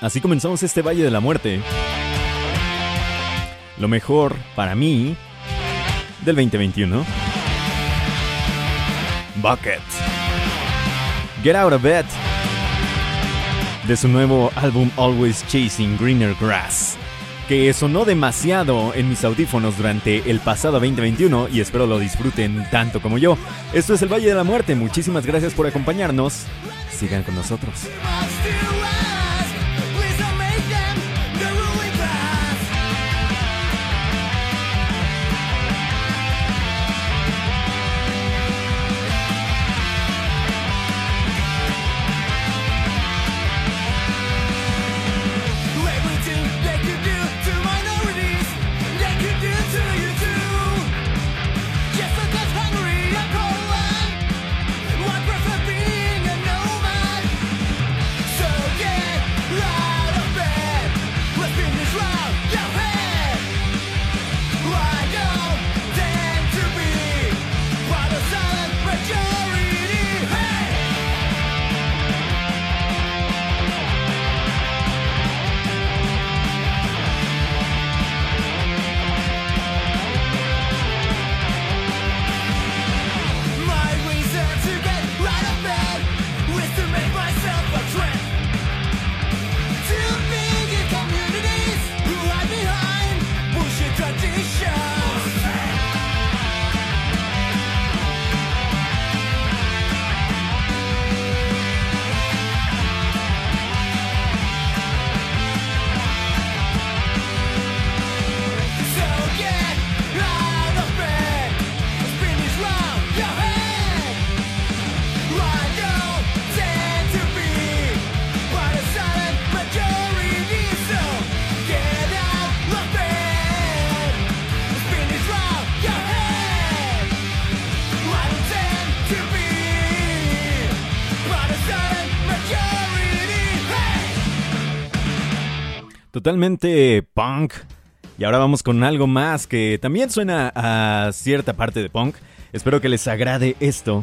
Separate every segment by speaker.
Speaker 1: Así comenzamos este Valle de la Muerte. Lo mejor para mí del 2021. Bucket. Get Out of Bed. De su nuevo álbum Always Chasing Greener Grass. Que sonó demasiado en mis audífonos durante el pasado 2021 y espero lo disfruten tanto como yo. Esto es el Valle de la Muerte. Muchísimas gracias por acompañarnos. Sigan con nosotros. Totalmente punk. Y ahora vamos con algo más que también suena a cierta parte de punk. Espero que les agrade esto.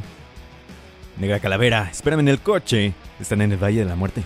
Speaker 1: Negra Calavera, espérame en el coche. Están en el Valle de la Muerte.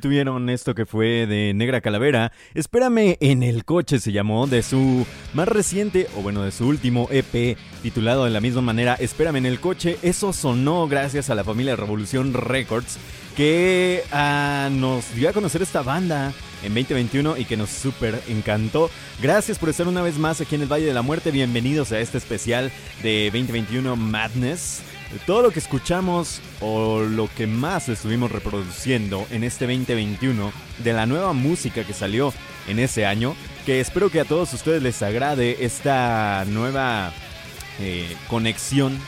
Speaker 1: Tuvieron esto que fue de Negra Calavera. Espérame en el coche se llamó, de su más reciente, o bueno, de su último EP, titulado de la misma manera, Espérame en el coche. Eso sonó gracias a la familia Revolución Records, que ah, nos dio a conocer esta banda en 2021 y que nos súper encantó. Gracias por estar una vez más aquí en el Valle de la Muerte. Bienvenidos a este especial de 2021 Madness todo lo que escuchamos o lo que más estuvimos reproduciendo en este 2021 de la nueva música que salió en ese año, que espero que a todos ustedes les agrade esta nueva eh, conexión,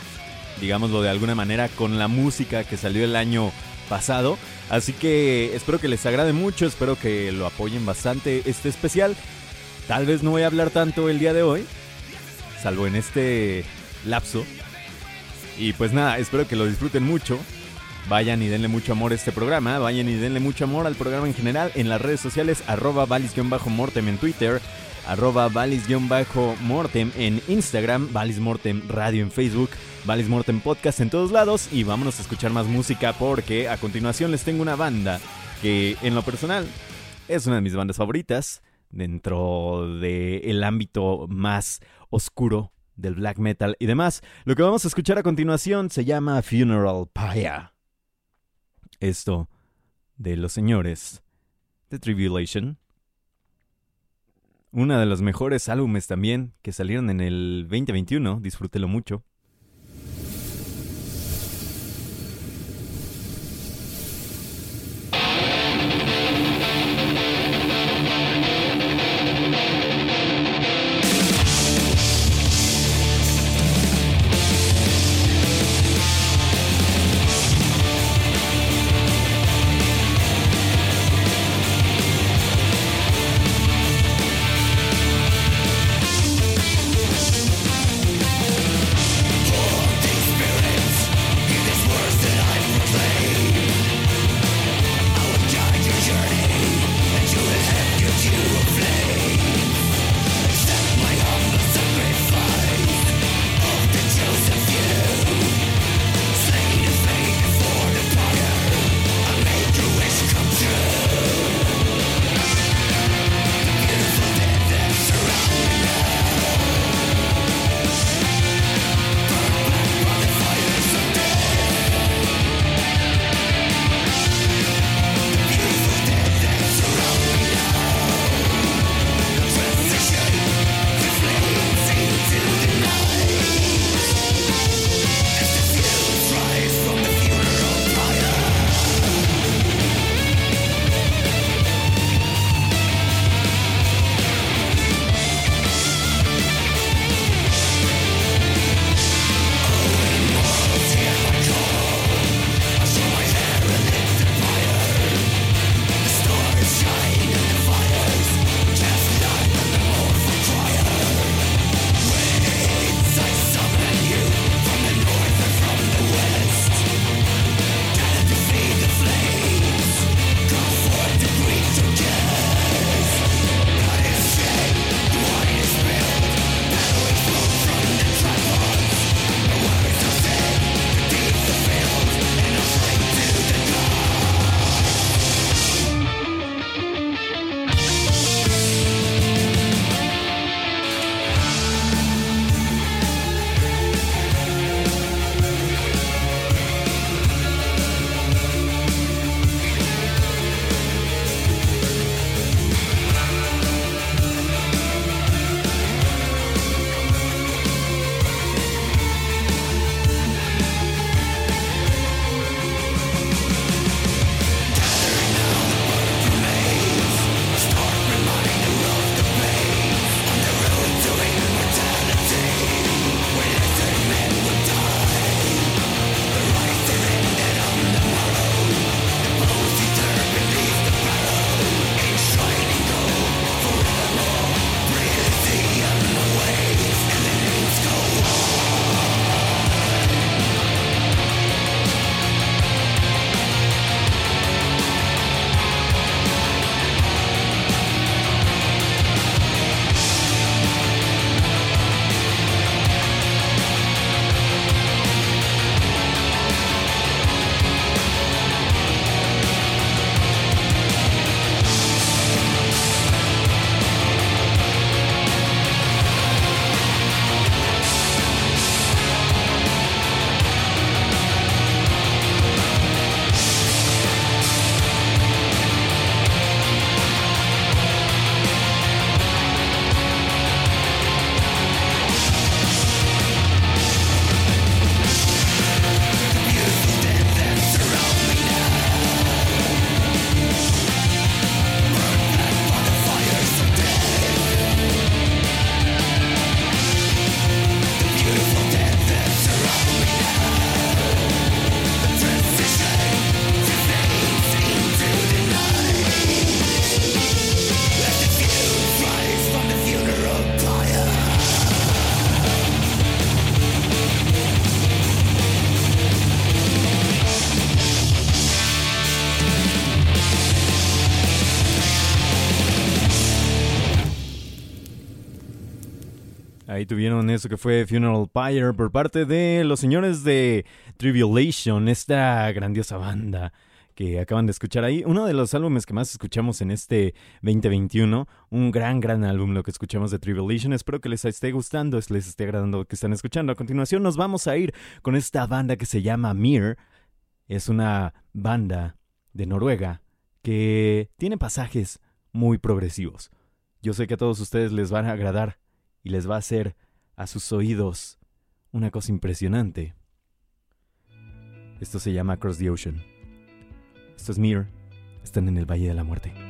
Speaker 1: digámoslo de alguna manera, con la música que salió el año pasado. Así que espero que les agrade mucho, espero que lo apoyen bastante este especial. Tal vez no voy a hablar tanto el día de hoy, salvo en este lapso y pues nada, espero que lo disfruten mucho. Vayan y denle mucho amor a este programa. Vayan y denle mucho amor al programa en general en las redes sociales. Arroba valis-mortem en Twitter. Arroba valis-mortem en Instagram. Valis Mortem Radio en Facebook. Valis Mortem Podcast en todos lados. Y vámonos a escuchar más música porque a continuación les tengo una banda que en lo personal es una de mis bandas favoritas dentro del ámbito más oscuro del black metal y demás. Lo que vamos a escuchar a continuación se llama Funeral Pyre. Esto de los señores de Tribulation. Una de los mejores álbumes también que salieron en el 2021, disfrútelo mucho.
Speaker 2: Ahí tuvieron eso que fue Funeral Pyre por parte de los señores de Tribulation, esta grandiosa banda que acaban de escuchar ahí. Uno de los álbumes que más escuchamos en este 2021. Un gran, gran álbum lo que escuchamos de Tribulation. Espero que les esté gustando, les esté agradando lo que están escuchando. A continuación nos vamos a ir con esta banda que se llama Mir. Es una banda de Noruega que tiene pasajes muy progresivos. Yo sé que a todos ustedes les van a agradar y les va a hacer a sus oídos una cosa impresionante. Esto se llama Across the Ocean. Esto es Mir. Están en el Valle de la Muerte.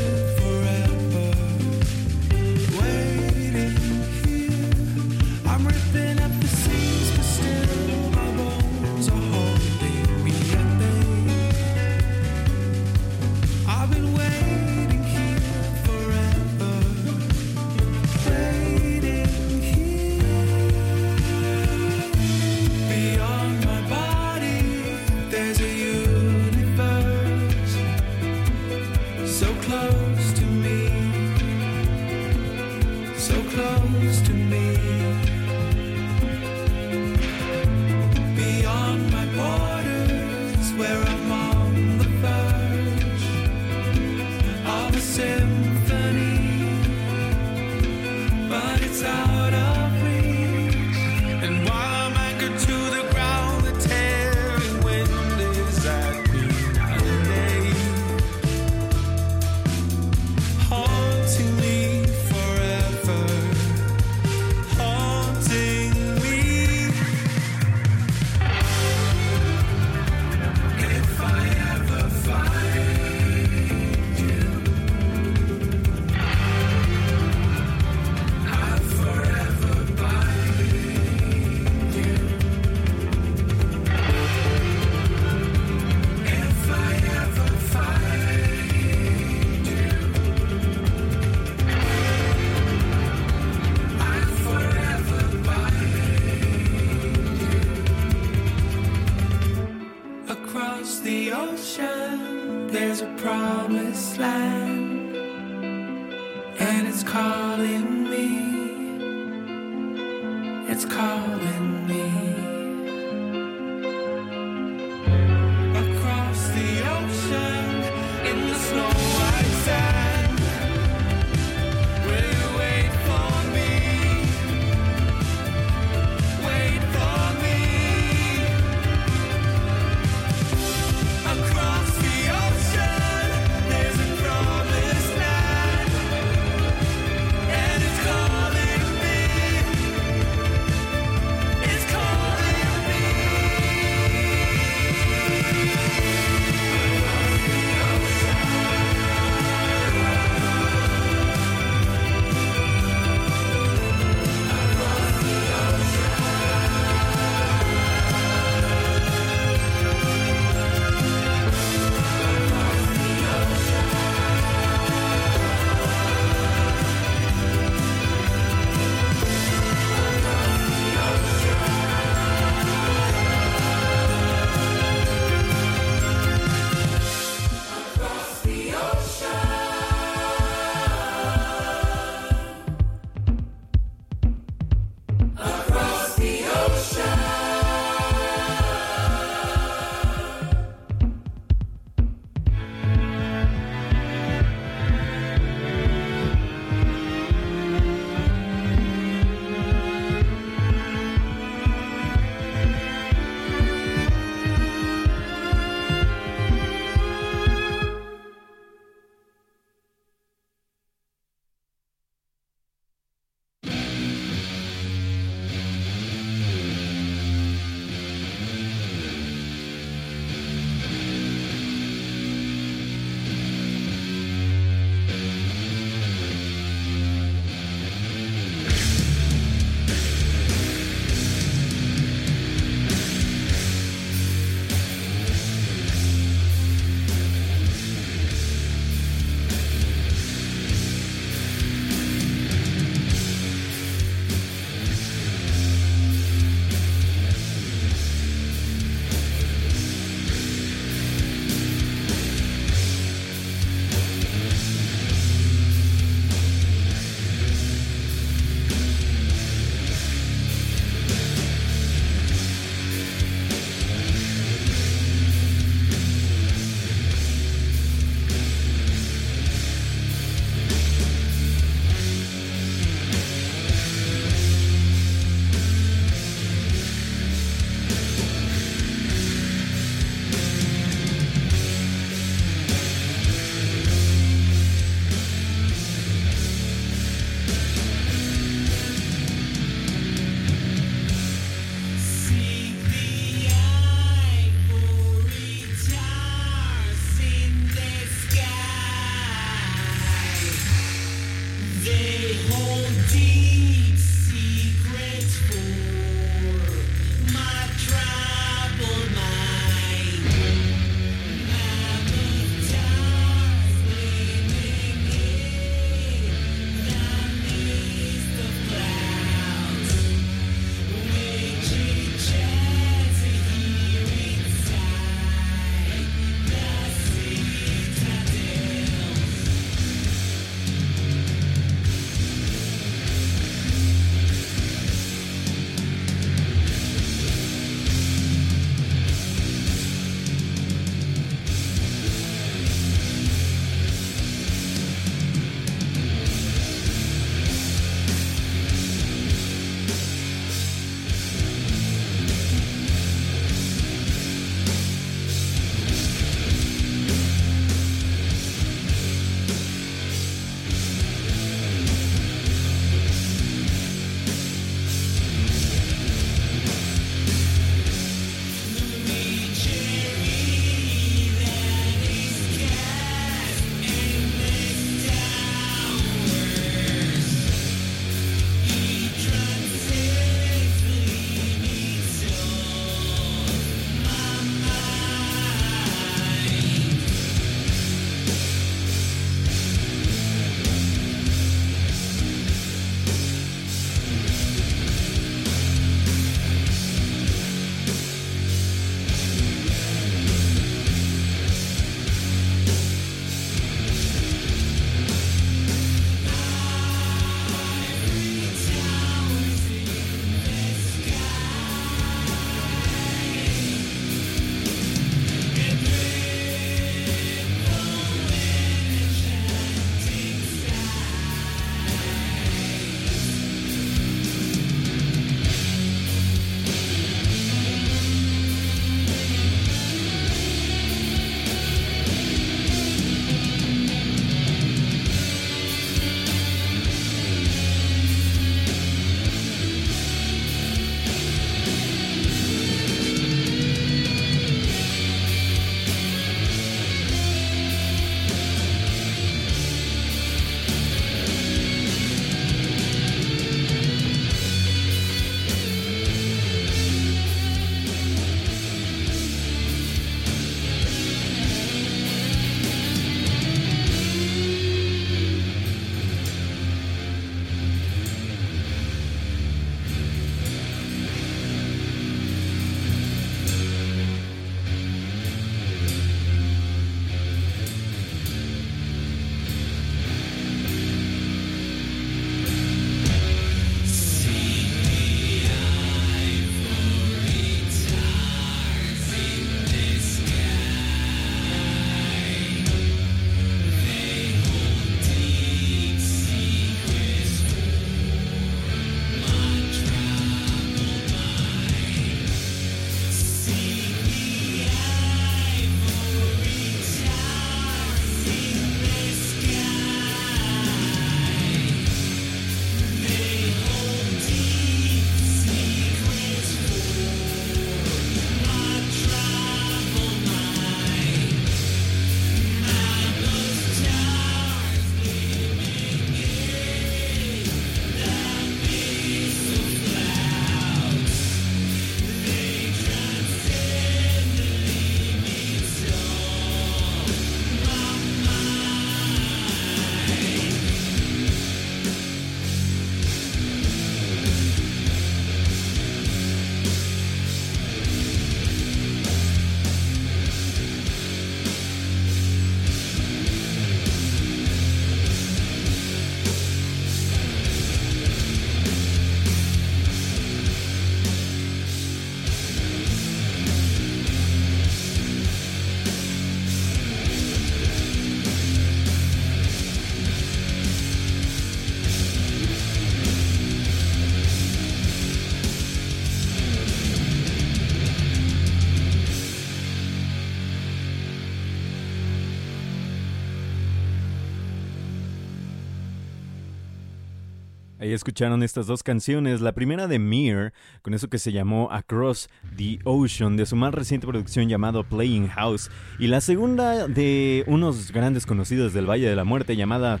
Speaker 1: Ahí escucharon estas dos canciones, la primera de Mir, con eso que se llamó Across the Ocean, de su más reciente producción llamado Playing House, y la segunda de unos grandes conocidos del Valle de la Muerte llamada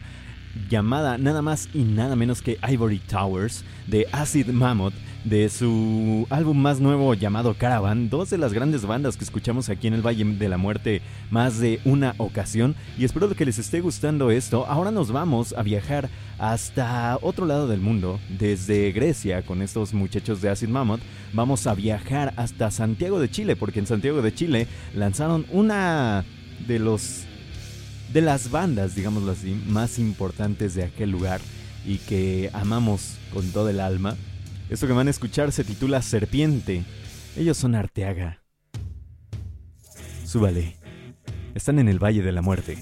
Speaker 1: llamada nada más y nada menos que Ivory Towers de Acid Mammoth de su álbum más nuevo llamado Caravan, dos de las grandes bandas que escuchamos aquí en el Valle de la Muerte más de una ocasión y espero que les esté gustando esto. Ahora nos vamos a viajar hasta otro lado del mundo, desde Grecia con estos muchachos de Acid Mammoth, vamos a viajar hasta Santiago de Chile porque en Santiago de Chile lanzaron una de los de las bandas, digámoslo así, más importantes de aquel lugar y que amamos con todo el alma. Esto que van a escuchar se titula Serpiente. Ellos son Arteaga. Súbale. Están en el Valle de la Muerte.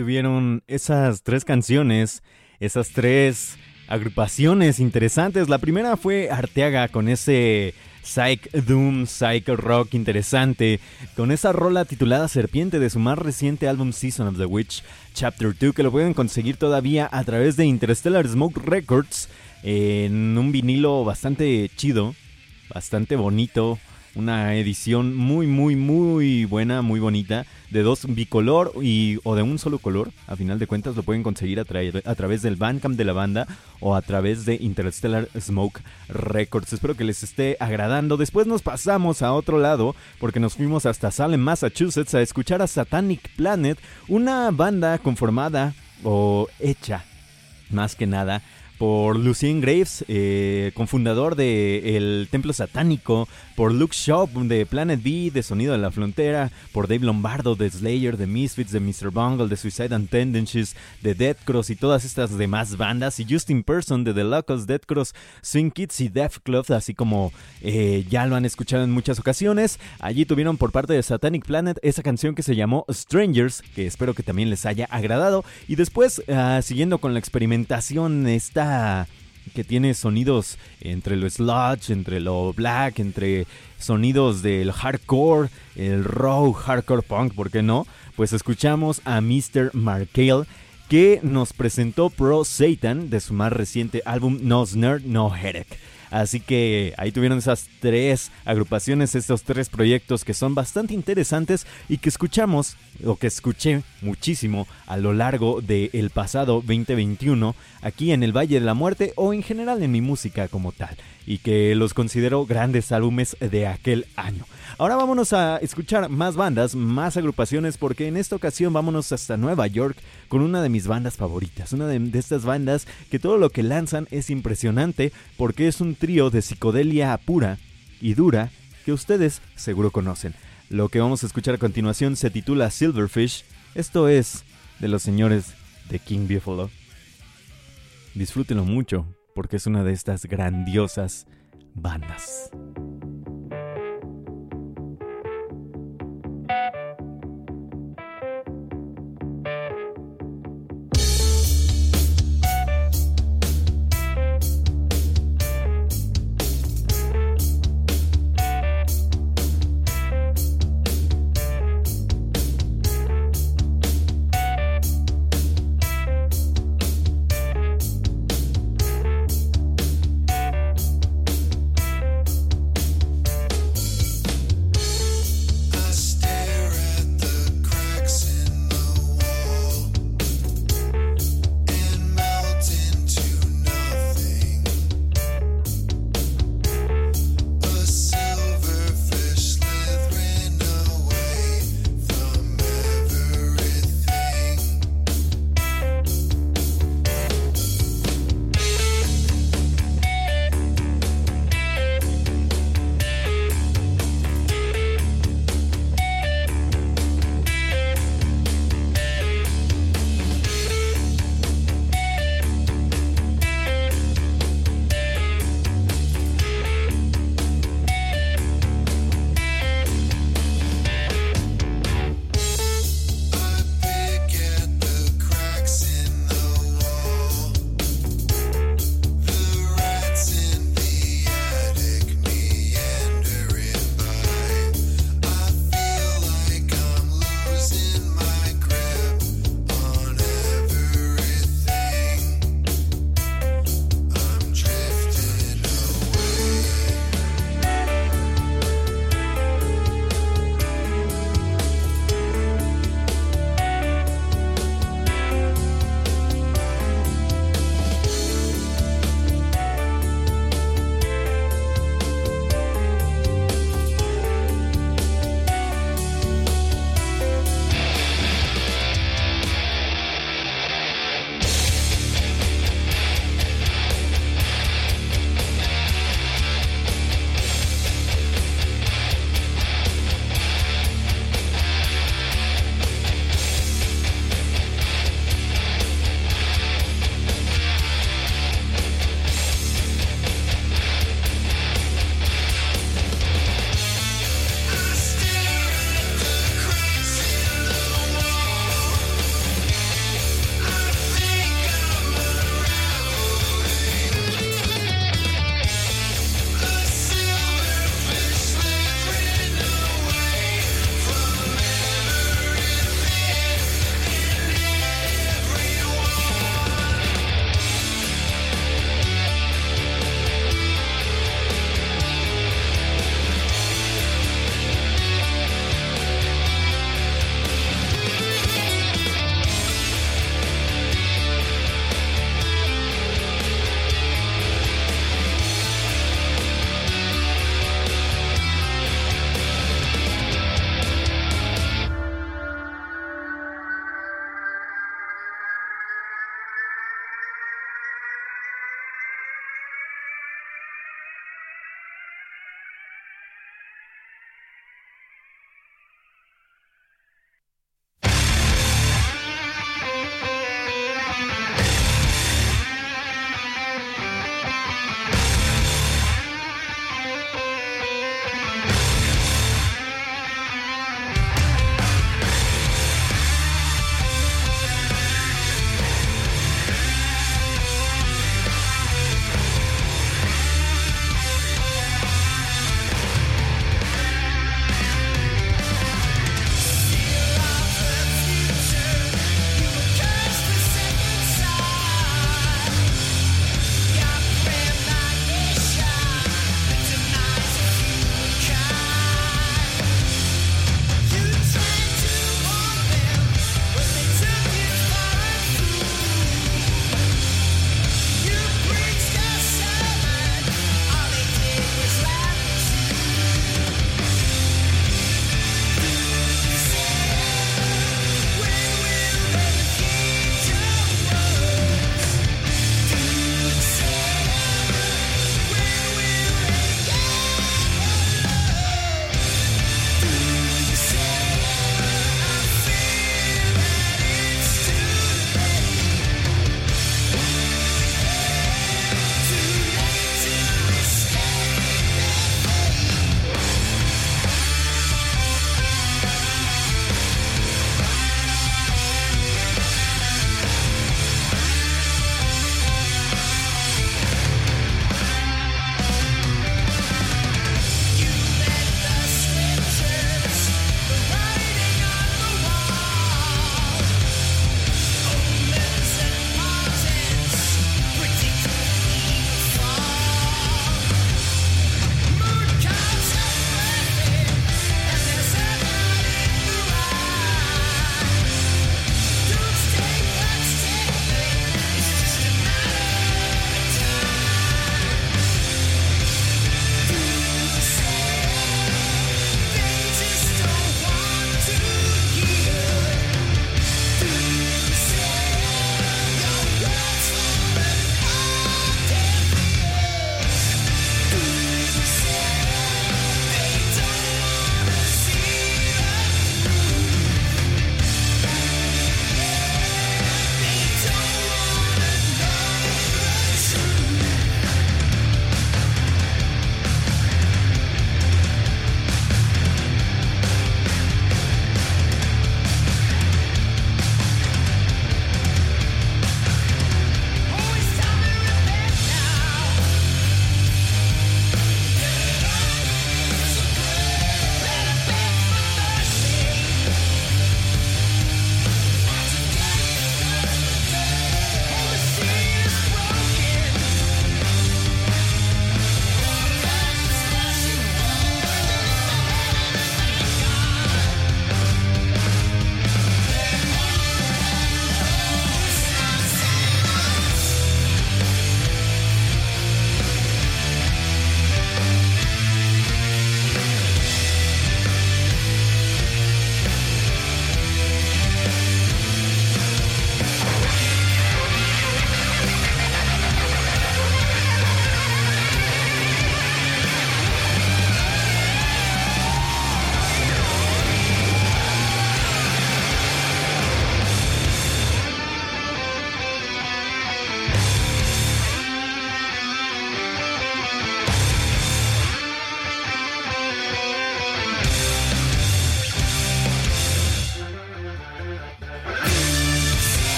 Speaker 1: Tuvieron esas tres canciones, esas tres agrupaciones interesantes. La primera fue Arteaga con ese Psych Doom, Psych Rock interesante, con esa rola titulada Serpiente de su más reciente álbum Season of the Witch, Chapter 2, que lo pueden conseguir todavía a través de Interstellar Smoke Records en un vinilo bastante chido, bastante bonito una edición muy, muy, muy buena, muy bonita, de dos bicolor y, o de un solo color. A final de cuentas lo pueden conseguir a, a través del Bandcamp de la banda o a través de Interstellar Smoke Records. Espero que les esté agradando. Después nos pasamos a otro lado porque nos fuimos hasta Salem, Massachusetts a escuchar a Satanic Planet, una banda conformada o hecha más que nada por Lucien Graves, eh, cofundador del Templo Satánico, por Luke Shop de Planet B, de Sonido de la Frontera, por Dave Lombardo de Slayer, de Misfits, de Mr. Bungle, de Suicide and Tendencies, de Dead Cross y todas estas demás bandas, y Justin Person de The Locals, Dead Cross, Swing Kids y Death Club, así como eh, ya lo han escuchado en muchas ocasiones. Allí tuvieron por parte de Satanic Planet esa canción que se llamó Strangers, que espero que también les haya agradado. Y después, ah, siguiendo con la experimentación, esta que tiene sonidos entre lo sludge, entre lo black, entre sonidos del hardcore, el raw hardcore punk, ¿por qué no? Pues escuchamos a Mr. Markale que nos presentó Pro Satan de su más reciente álbum No Snare, No Headache. Así que ahí tuvieron esas tres agrupaciones, estos tres proyectos que son bastante interesantes y que escuchamos, o que escuché muchísimo a lo largo del pasado 2021 aquí en el Valle de la Muerte o en general en mi música como tal y que los considero grandes álbumes de aquel año. Ahora vámonos a escuchar más bandas, más agrupaciones, porque en esta ocasión vámonos hasta Nueva York con una de mis bandas favoritas, una de, estas bandas que todo lo que lanzan es impresionante porque es un trío de psicodelia pura y dura que ustedes seguro conocen. Lo que vamos a escuchar a continuación se titula Silverfish, esto es de los señores de King Buffalo. Disfrútenlo mucho porque es una de estas grandiosas bandas.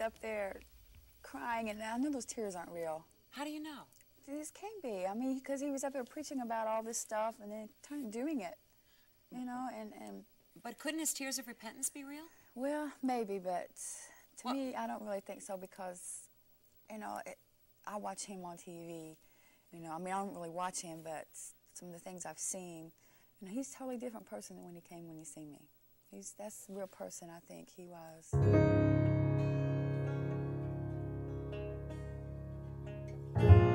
Speaker 3: Up there crying, and I know those tears aren't real.
Speaker 4: How do you know?
Speaker 3: This can't be. I mean, because he was up there preaching about all this stuff and then doing it, you know, and, and
Speaker 4: But couldn't his tears of repentance be real?
Speaker 3: well, maybe, but to
Speaker 4: Well-
Speaker 3: me, I don't really think so because, you know, it, I watch him on TV. You know, I mean, I don't really watch him, but some of the things I've seen, you know, he's a totally different person than when he came when he seen me. He's that's the real person I think he was.
Speaker 5: The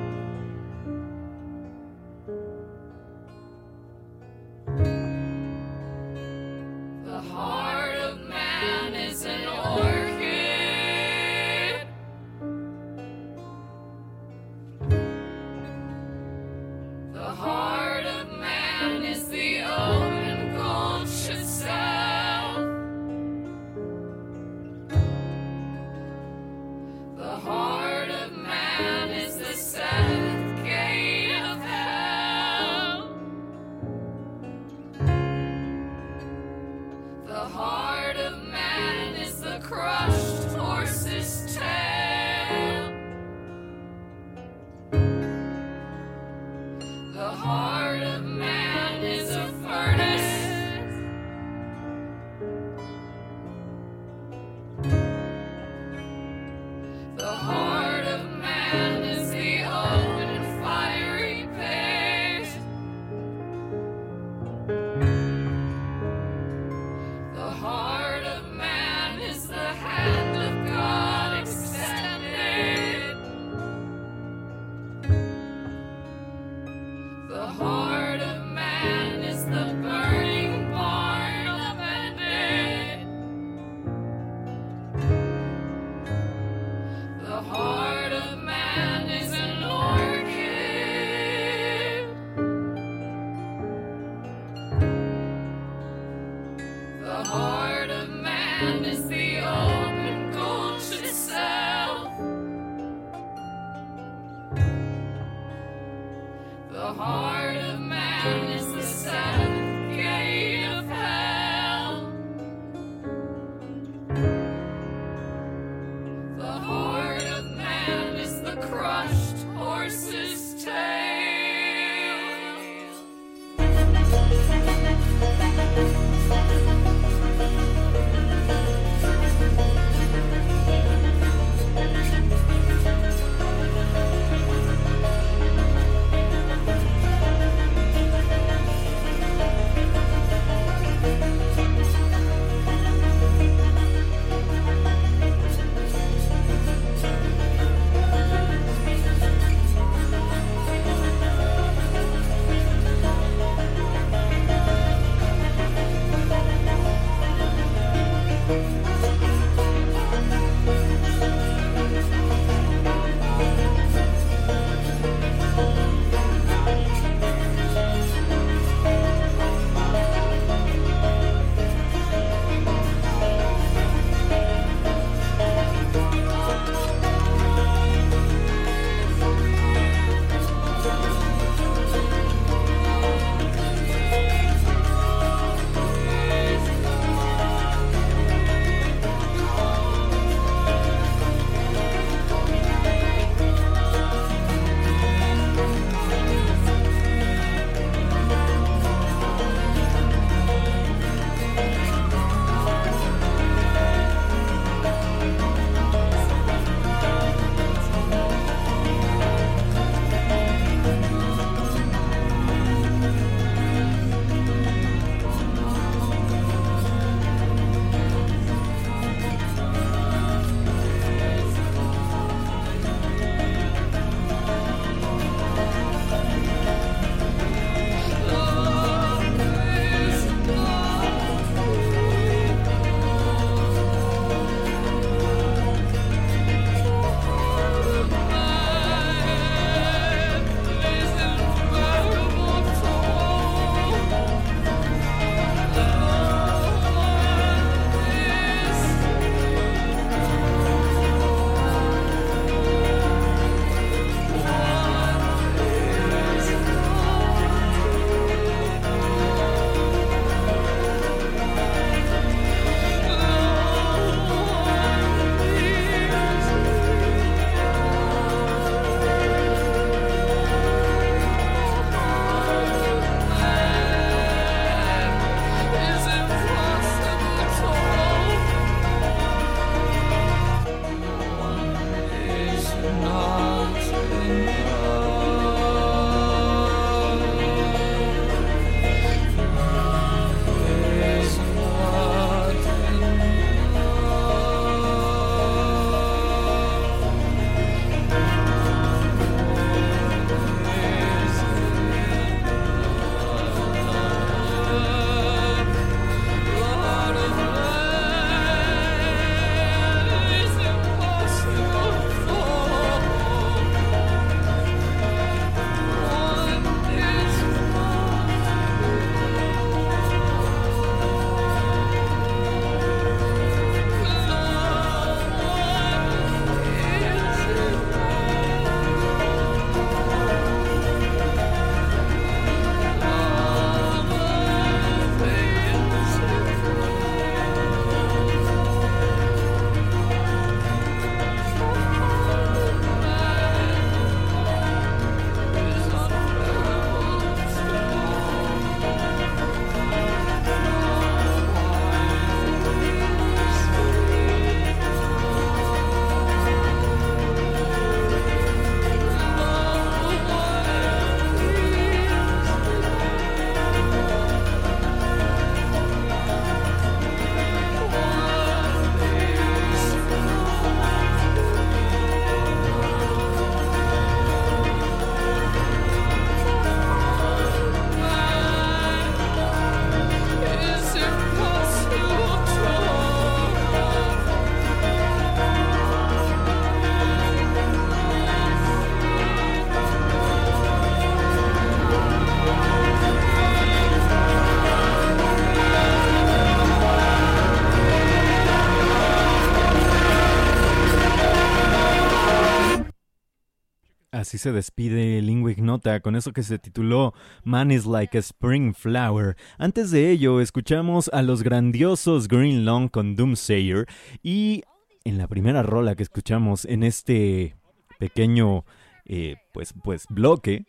Speaker 1: se despide Lingwick Nota con eso que se tituló Man is like a Spring Flower. Antes de ello, escuchamos a los grandiosos Green Long con Doomsayer y en la primera rola que escuchamos en este pequeño eh, pues, pues bloque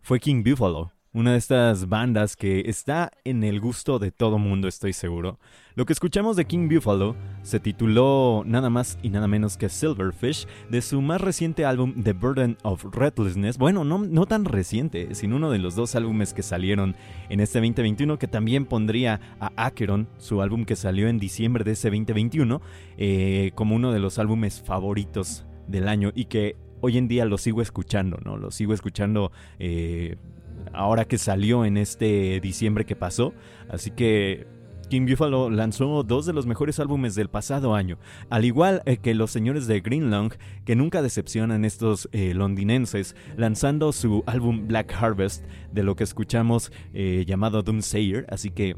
Speaker 1: fue King Buffalo una de estas bandas que está en el gusto de todo mundo, estoy seguro. Lo que escuchamos de King Buffalo se tituló nada más y nada menos que Silverfish de su más reciente álbum The Burden of Recklessness. Bueno, no, no tan reciente, sino uno de los dos álbumes que salieron en este 2021 que también pondría a Acheron, su álbum que salió en diciembre de ese 2021, eh, como uno de los álbumes favoritos del año y que hoy en día lo sigo escuchando, ¿no? Lo sigo escuchando eh, ahora que salió en este diciembre que pasó. Así que King Buffalo lanzó dos de los mejores álbumes del pasado año, al igual eh, que los señores de Greenlong, que nunca decepcionan estos eh, londinenses, lanzando su álbum Black Harvest, de lo que escuchamos eh, llamado Doomsayer, así que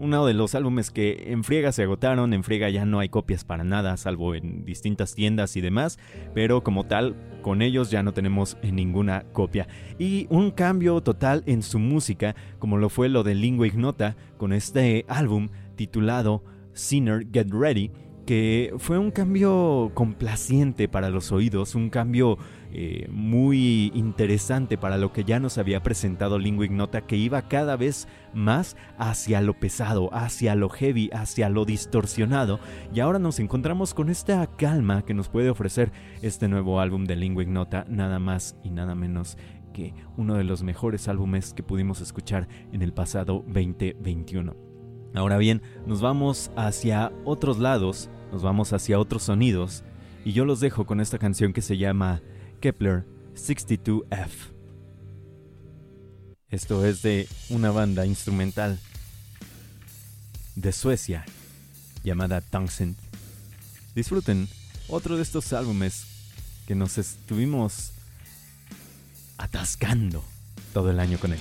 Speaker 1: uno de los álbumes que en friega se agotaron, en friega ya no hay copias para nada, salvo en distintas tiendas y demás, pero como tal, con ellos ya no tenemos ninguna copia. Y un cambio total en su música, como lo fue lo de Lingua Ignota, con este álbum titulado Sinner Get Ready, que fue un cambio complaciente para los oídos, un cambio eh, muy interesante para lo que ya nos había presentado Lingua Ignota, que iba cada vez más hacia lo pesado, hacia lo heavy, hacia lo distorsionado, y ahora nos encontramos con esta calma que nos puede ofrecer este nuevo álbum de Lingua Ignota, nada más y nada menos que uno de los mejores álbumes que pudimos escuchar en el pasado 2021. Ahora bien, nos vamos hacia otros lados, nos vamos hacia otros sonidos, y yo los dejo con esta canción que se llama Kepler 62F. Esto es de una banda instrumental de Suecia llamada Townsend. Disfruten otro de estos álbumes que nos estuvimos atascando todo el año con él.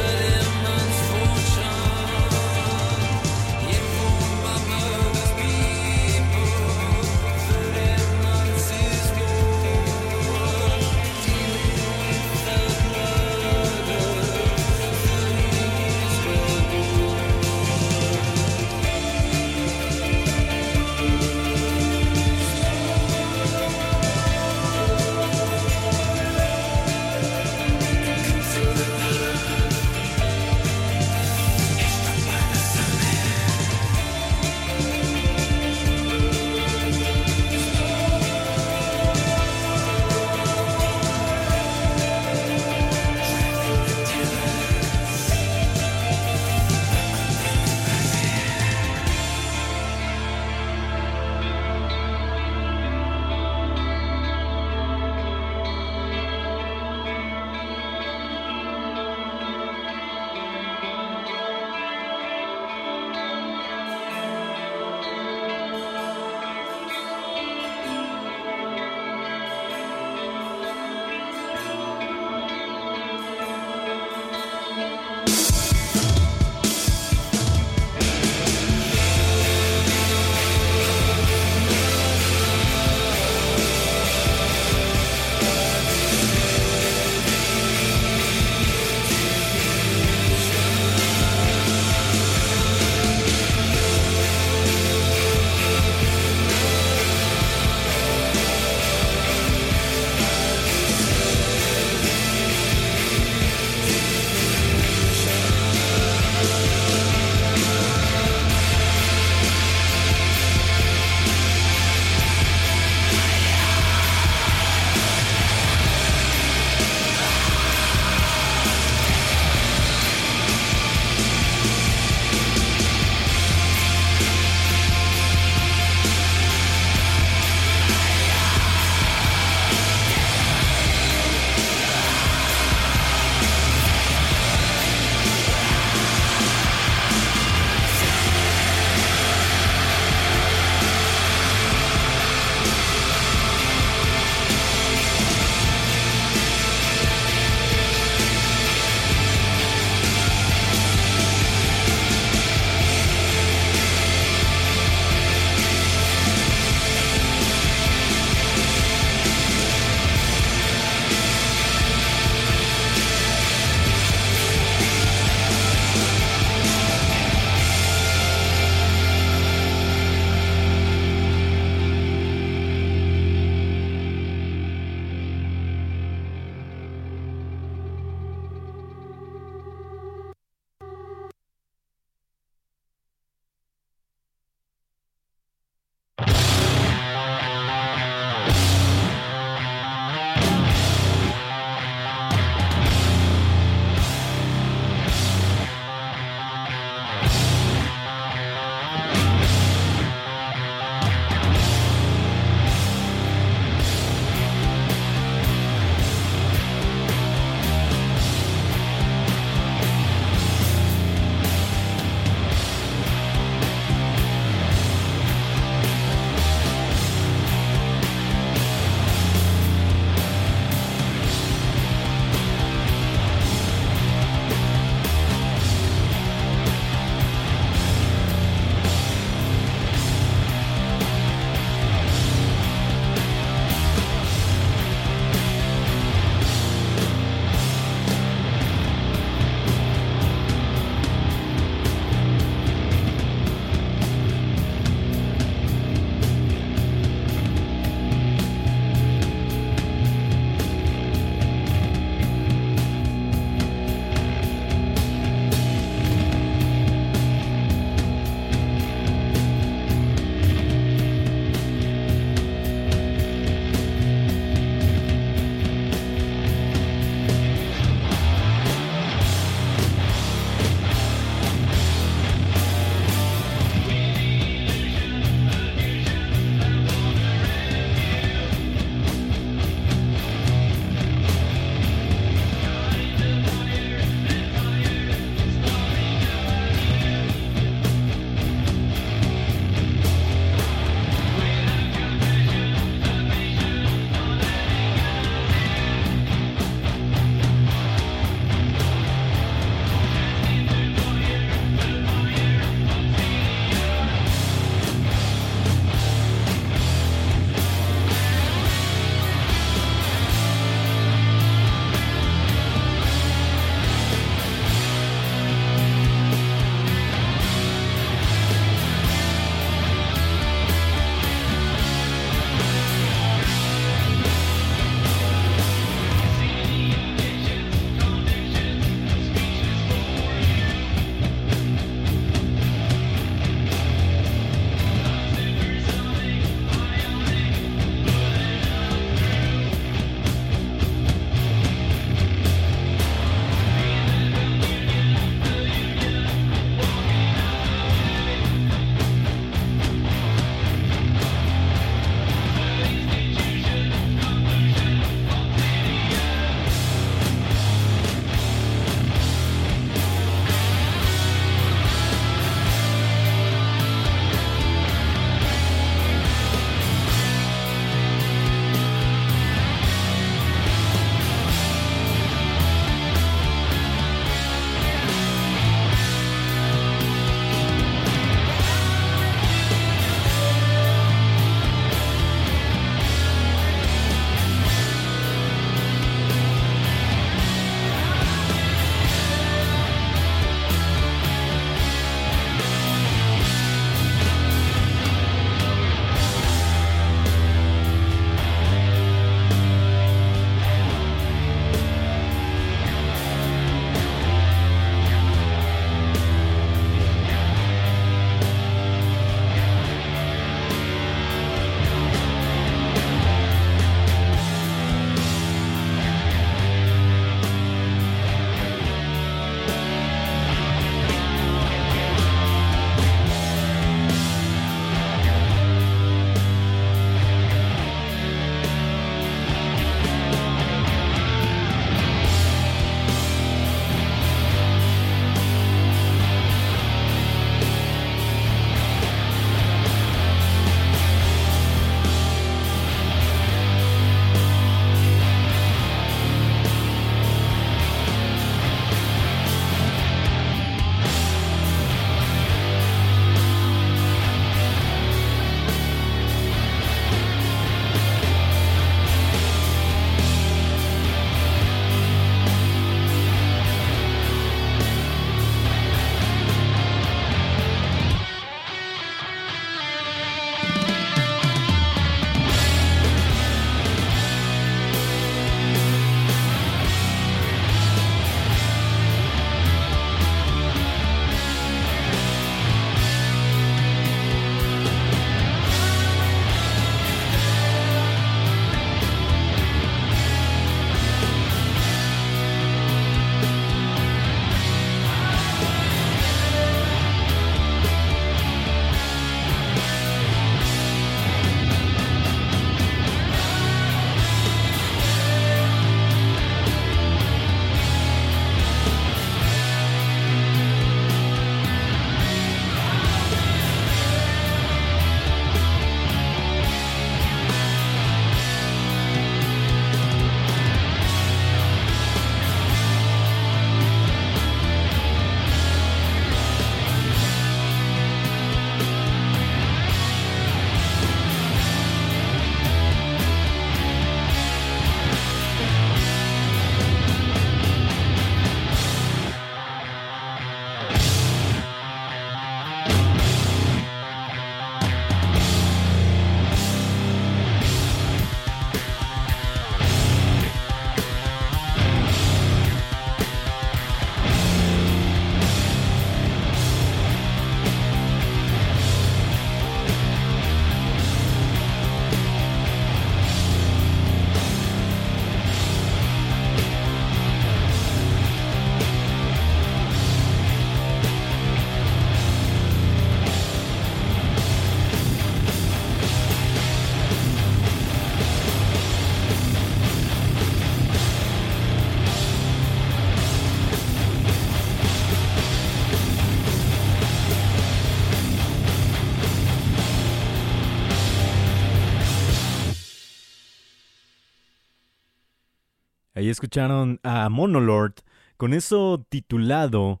Speaker 1: Escucharon a Monolord con eso titulado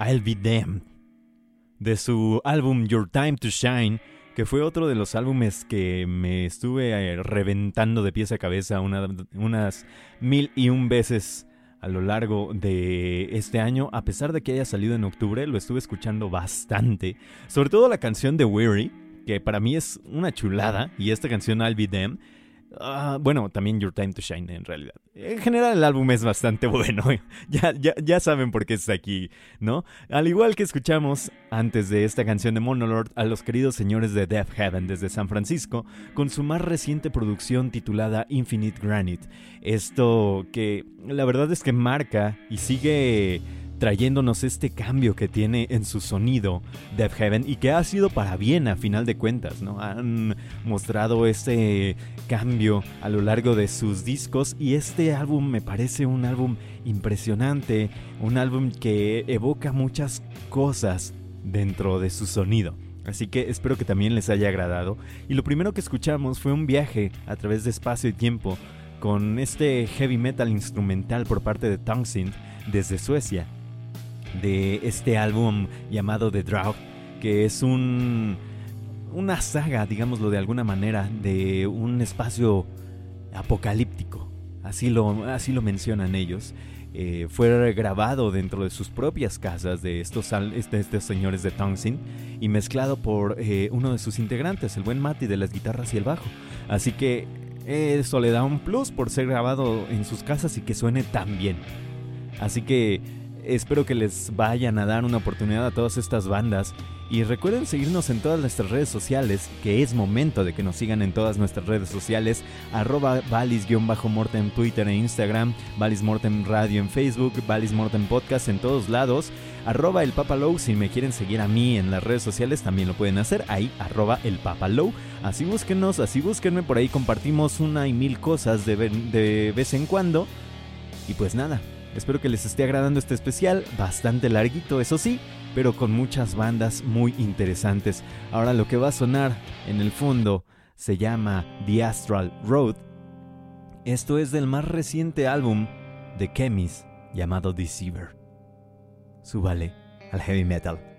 Speaker 1: I'll Be Damned de su álbum Your Time to Shine, que fue otro de los álbumes que me estuve eh, reventando de pies a cabeza unas mil y un veces a lo largo de este año, a pesar de que haya salido en octubre, lo estuve escuchando bastante, sobre todo la canción de Weary, que para mí es una chulada, y esta canción I'll Be Them Ah, bueno, también Your Time to Shine en realidad. En general el álbum es bastante bueno. ya, ya, ya saben por qué está aquí, ¿no? Al igual que escuchamos antes de esta canción de Monolord a los queridos señores de Death Heaven desde San Francisco con su más reciente producción titulada Infinite Granite. Esto que la verdad es que marca y sigue trayéndonos este cambio que tiene en su sonido Death Heaven y que ha sido para bien a final de cuentas, ¿no? Han mostrado ese cambio a lo largo de sus discos y este álbum me parece un álbum impresionante, un álbum que evoca muchas cosas dentro de su sonido. Así que espero que también les haya agradado. Y lo primero que escuchamos fue un viaje a través de espacio y tiempo con este heavy metal instrumental por parte de Townsend desde Suecia de este álbum llamado The Drought, que es un, una saga, digámoslo de alguna manera, de un espacio apocalíptico. Así lo, así lo mencionan ellos. Eh, fue grabado dentro de sus propias casas de estos, estos señores de Townsend y mezclado por eh, uno de sus integrantes, el buen Matty de las guitarras y el bajo. Así que eso le da un plus por ser grabado en sus casas y que suene tan bien. Así que Espero que les vayan a dar una oportunidad a todas estas bandas. Y recuerden seguirnos en todas nuestras redes sociales, que es momento de que nos sigan en todas nuestras redes sociales, arroba valis-mortem en Twitter e Instagram, Valis Mortem Radio en Facebook, Valis Mortem Podcast en todos lados, arroba el Papalow, si me quieren seguir a mí en las redes sociales también lo pueden hacer, ahí arroba el Papalow, así búsquenos, así búsquenme, por ahí compartimos una y mil cosas de vez en cuando, y pues nada, Espero que les esté agradando este especial, bastante larguito, eso sí, pero con muchas bandas muy interesantes. Ahora lo que va a sonar en el fondo se llama The Astral Road. Esto es del más reciente álbum de Chemis llamado Deceiver. Súbale al heavy metal.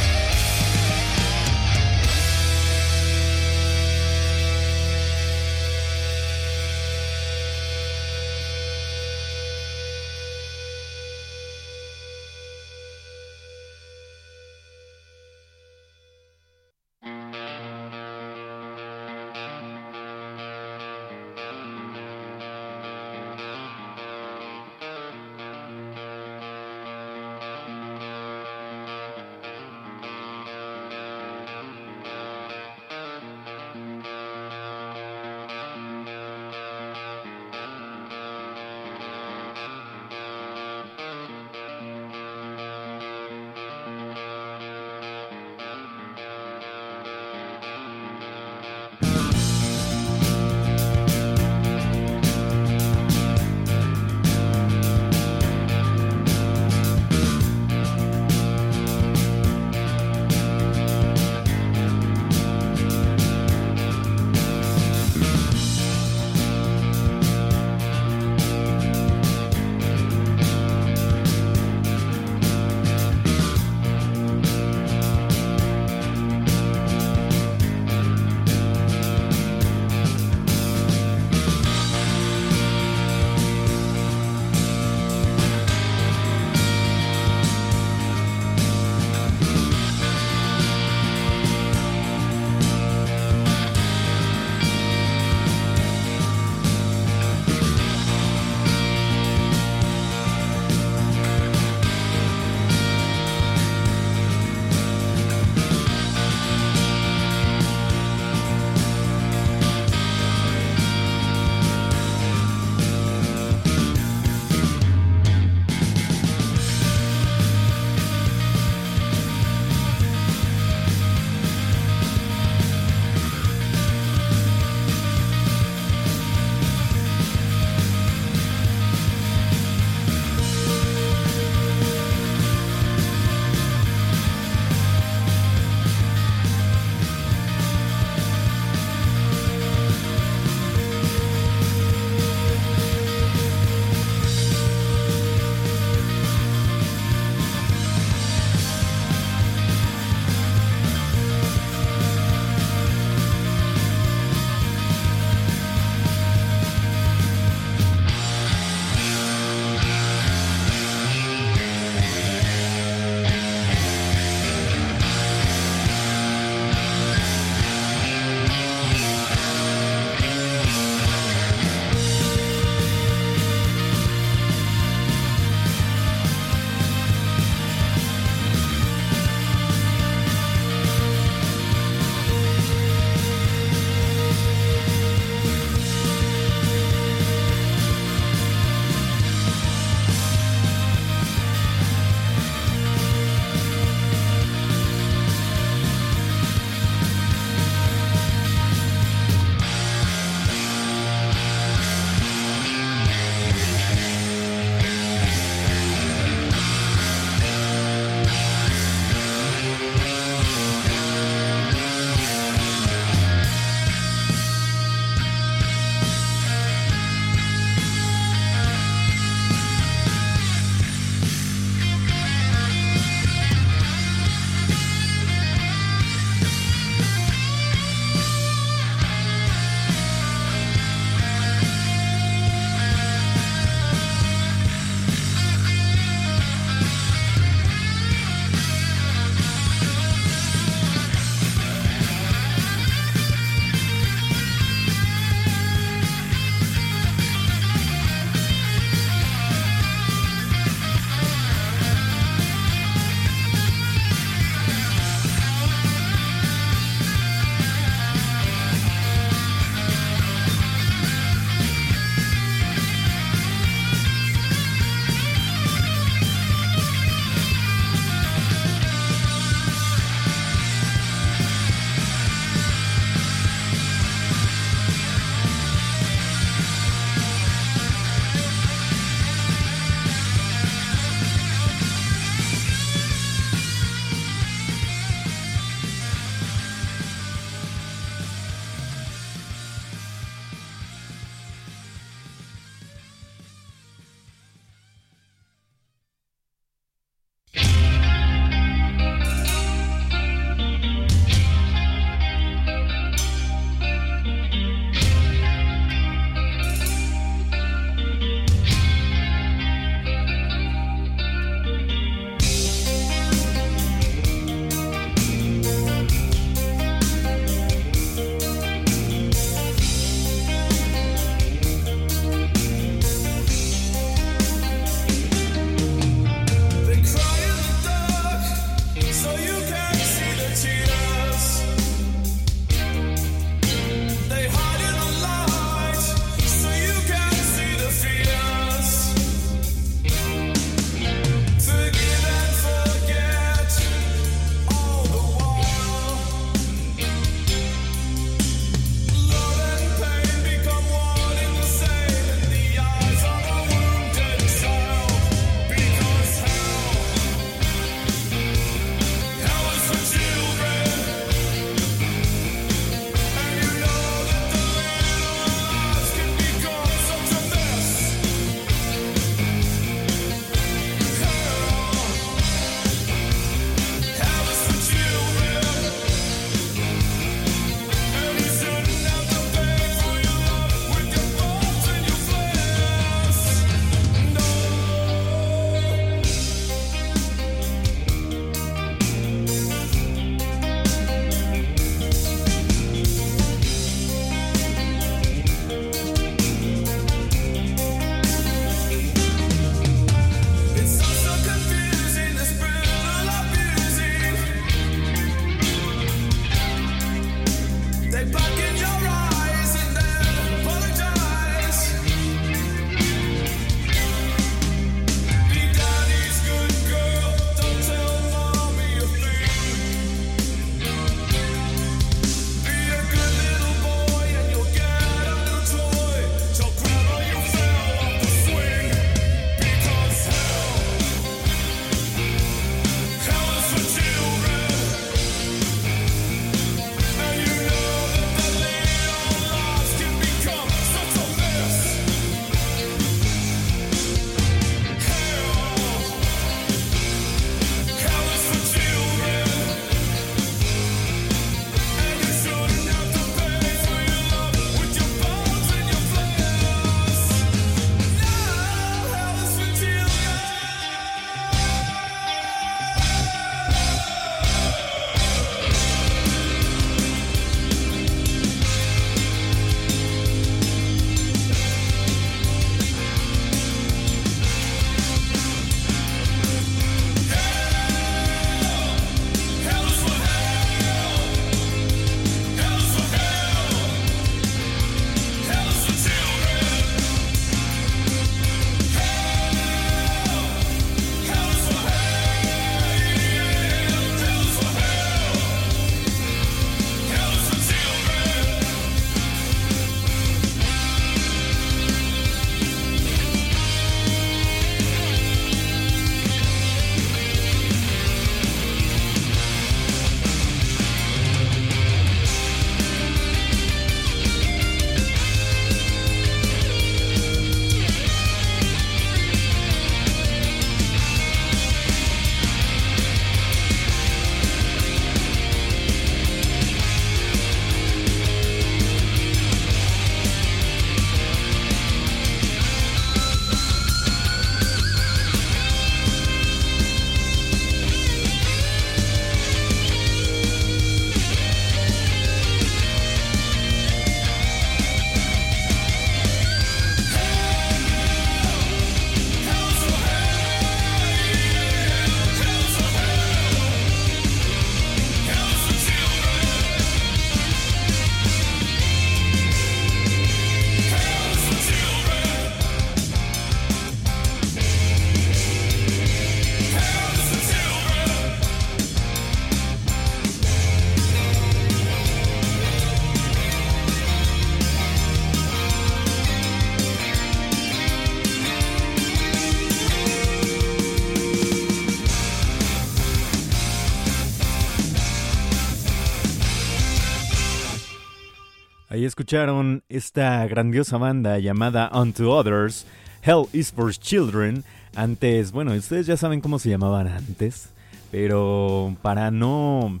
Speaker 1: Escucharon esta grandiosa banda llamada Unto Others, Hell is for Children. Antes, bueno, ustedes ya saben cómo se llamaban antes, pero para no,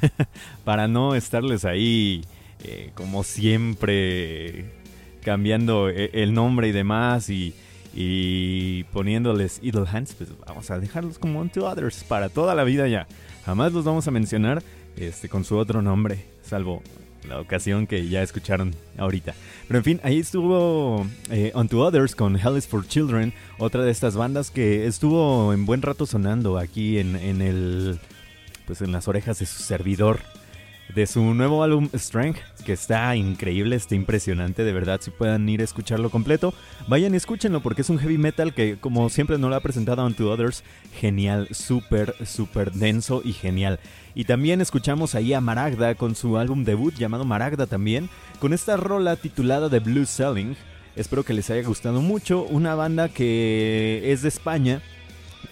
Speaker 1: para no estarles ahí eh, como siempre cambiando e, el nombre y demás y, y poniéndoles Idle Hands, pues vamos a dejarlos como Unto Others para toda la vida ya. Jamás los vamos a mencionar este, con su otro nombre, salvo la ocasión que ya escucharon ahorita. Pero en fin, ahí estuvo eh, Unto Others con Hell is for Children, otra de estas bandas que estuvo en buen rato sonando aquí en, en el pues en las orejas de su servidor de su nuevo álbum Strength, que está increíble, está impresionante, de verdad, si puedan ir a escucharlo completo, vayan y escúchenlo porque es un heavy metal que como siempre no lo ha presentado Unto Others, genial, súper, súper denso y genial. Y también escuchamos ahí a Maragda con su álbum debut llamado Maragda también, con esta rola titulada The Blue Selling. Espero que les haya gustado mucho, una banda que es de España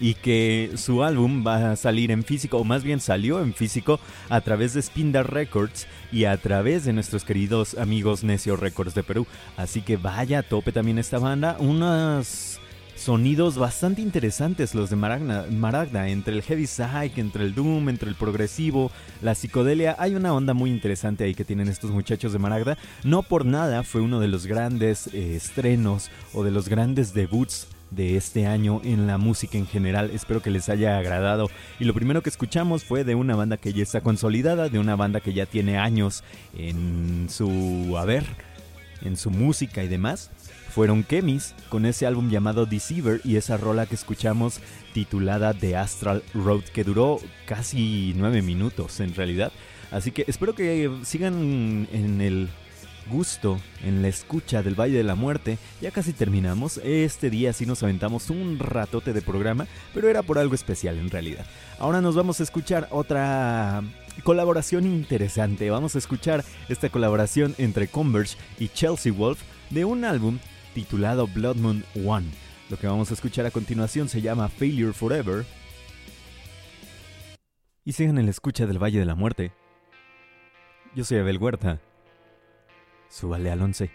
Speaker 1: y que su álbum va a salir en físico, o más bien salió en físico a través de Spindar Records y a través de nuestros queridos amigos Necio Records de Perú. Así que vaya a tope también esta banda, unos sonidos bastante interesantes los de Maragda, Maragda, entre el heavy psych, entre el doom, entre el progresivo, la psicodelia, hay una onda muy interesante ahí que tienen estos muchachos de Maragda. No por nada fue uno de los grandes eh, estrenos o de los grandes debuts de este año en la música en general. Espero que les haya agradado. Y lo primero que escuchamos fue de una banda que ya está consolidada, de una banda que ya tiene años en su haber, en su música y demás. Fueron Kemis con ese álbum llamado Deceiver y esa rola que escuchamos titulada The Astral Road que duró casi nueve minutos en realidad. Así que espero que sigan en el gusto en la escucha del Valle de la Muerte. Ya casi terminamos. Este día sí nos aventamos un ratote de programa, pero era por algo especial en realidad. Ahora nos vamos a escuchar otra colaboración interesante. Vamos a escuchar esta colaboración entre Converge y Chelsea Wolf de un álbum titulado Blood Moon One. Lo que vamos a escuchar a continuación se llama Failure Forever. Y sigan en la escucha del Valle de la Muerte. Yo soy Abel Huerta. Súbale al 11.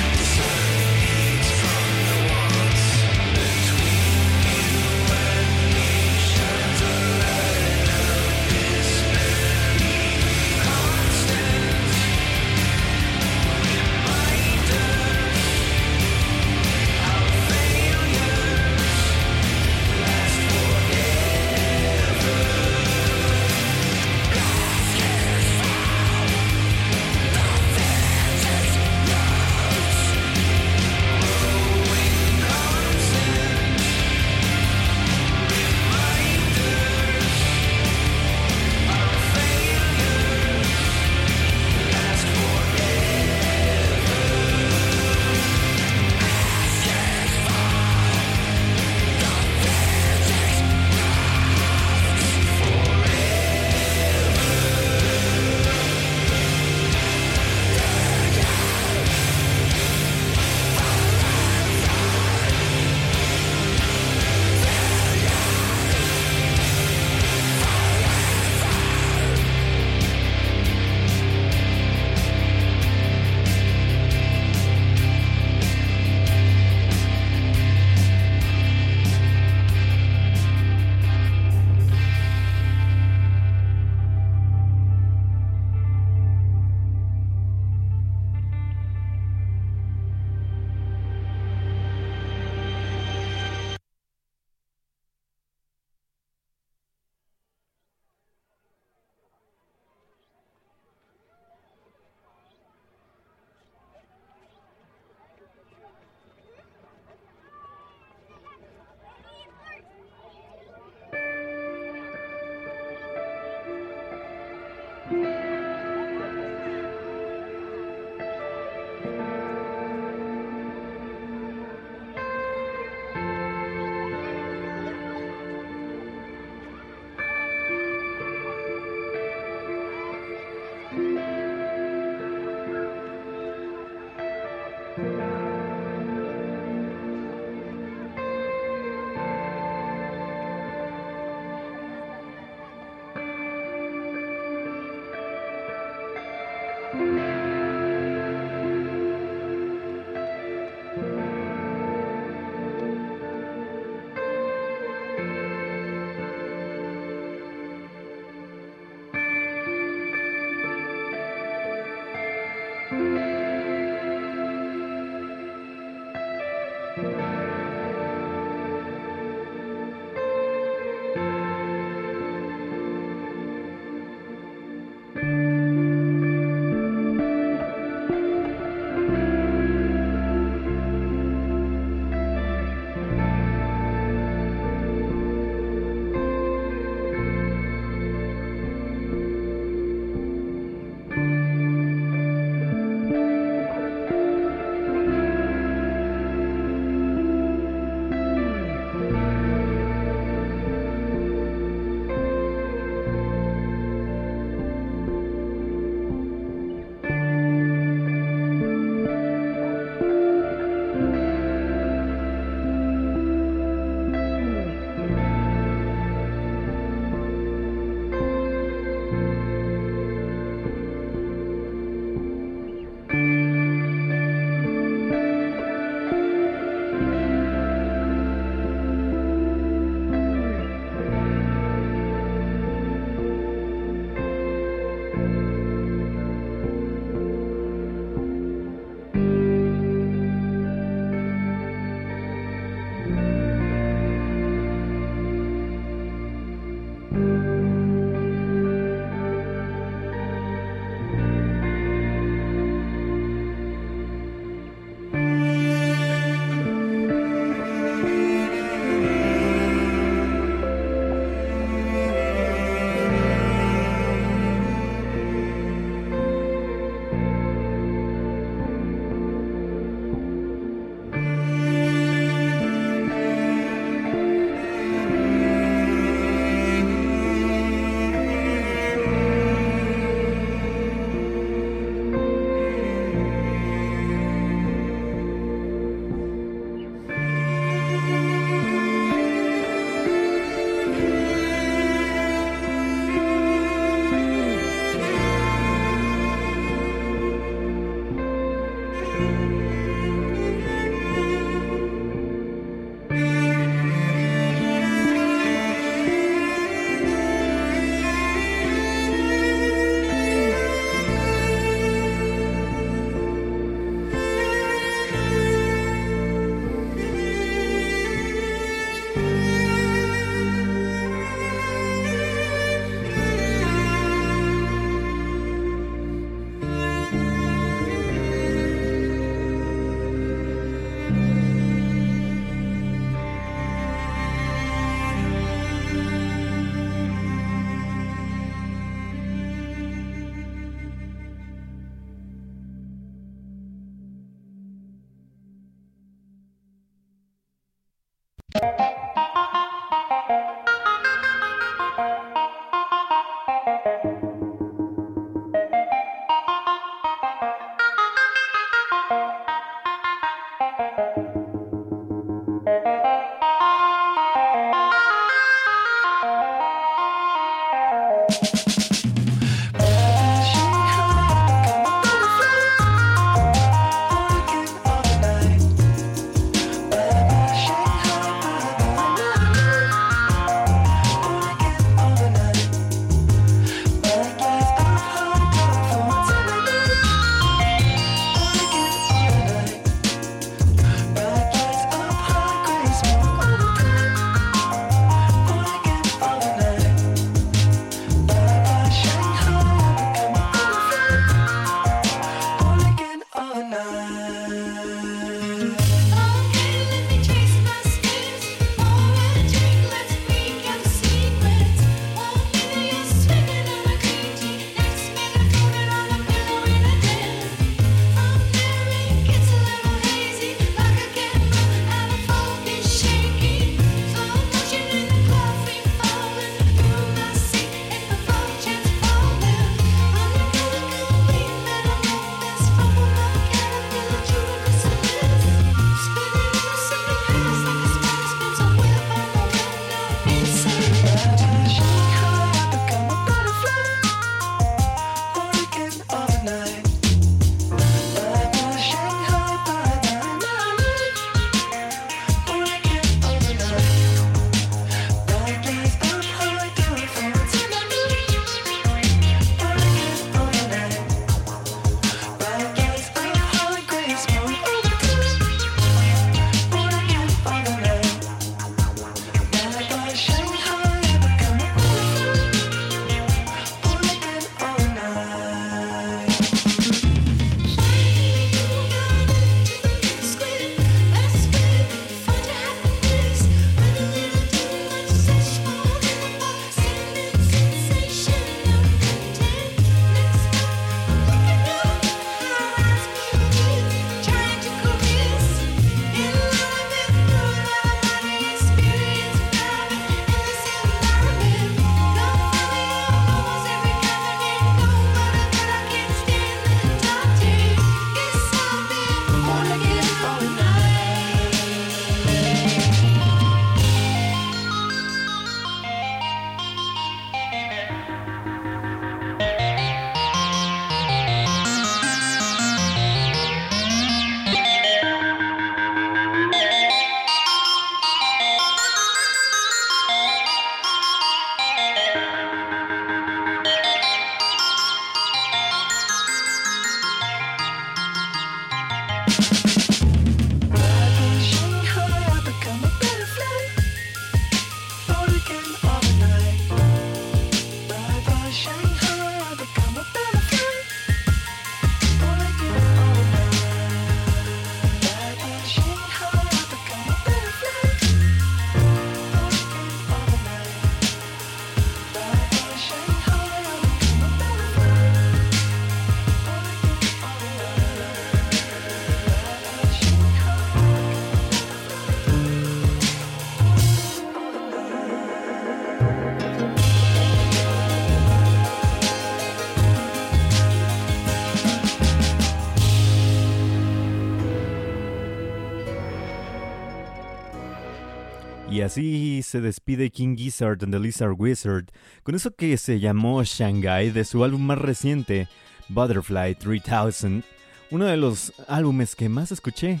Speaker 1: Así se despide King Gizzard and the Lizard Wizard con eso que se llamó Shanghai de su álbum más reciente, Butterfly 3000, uno de los álbumes que más escuché.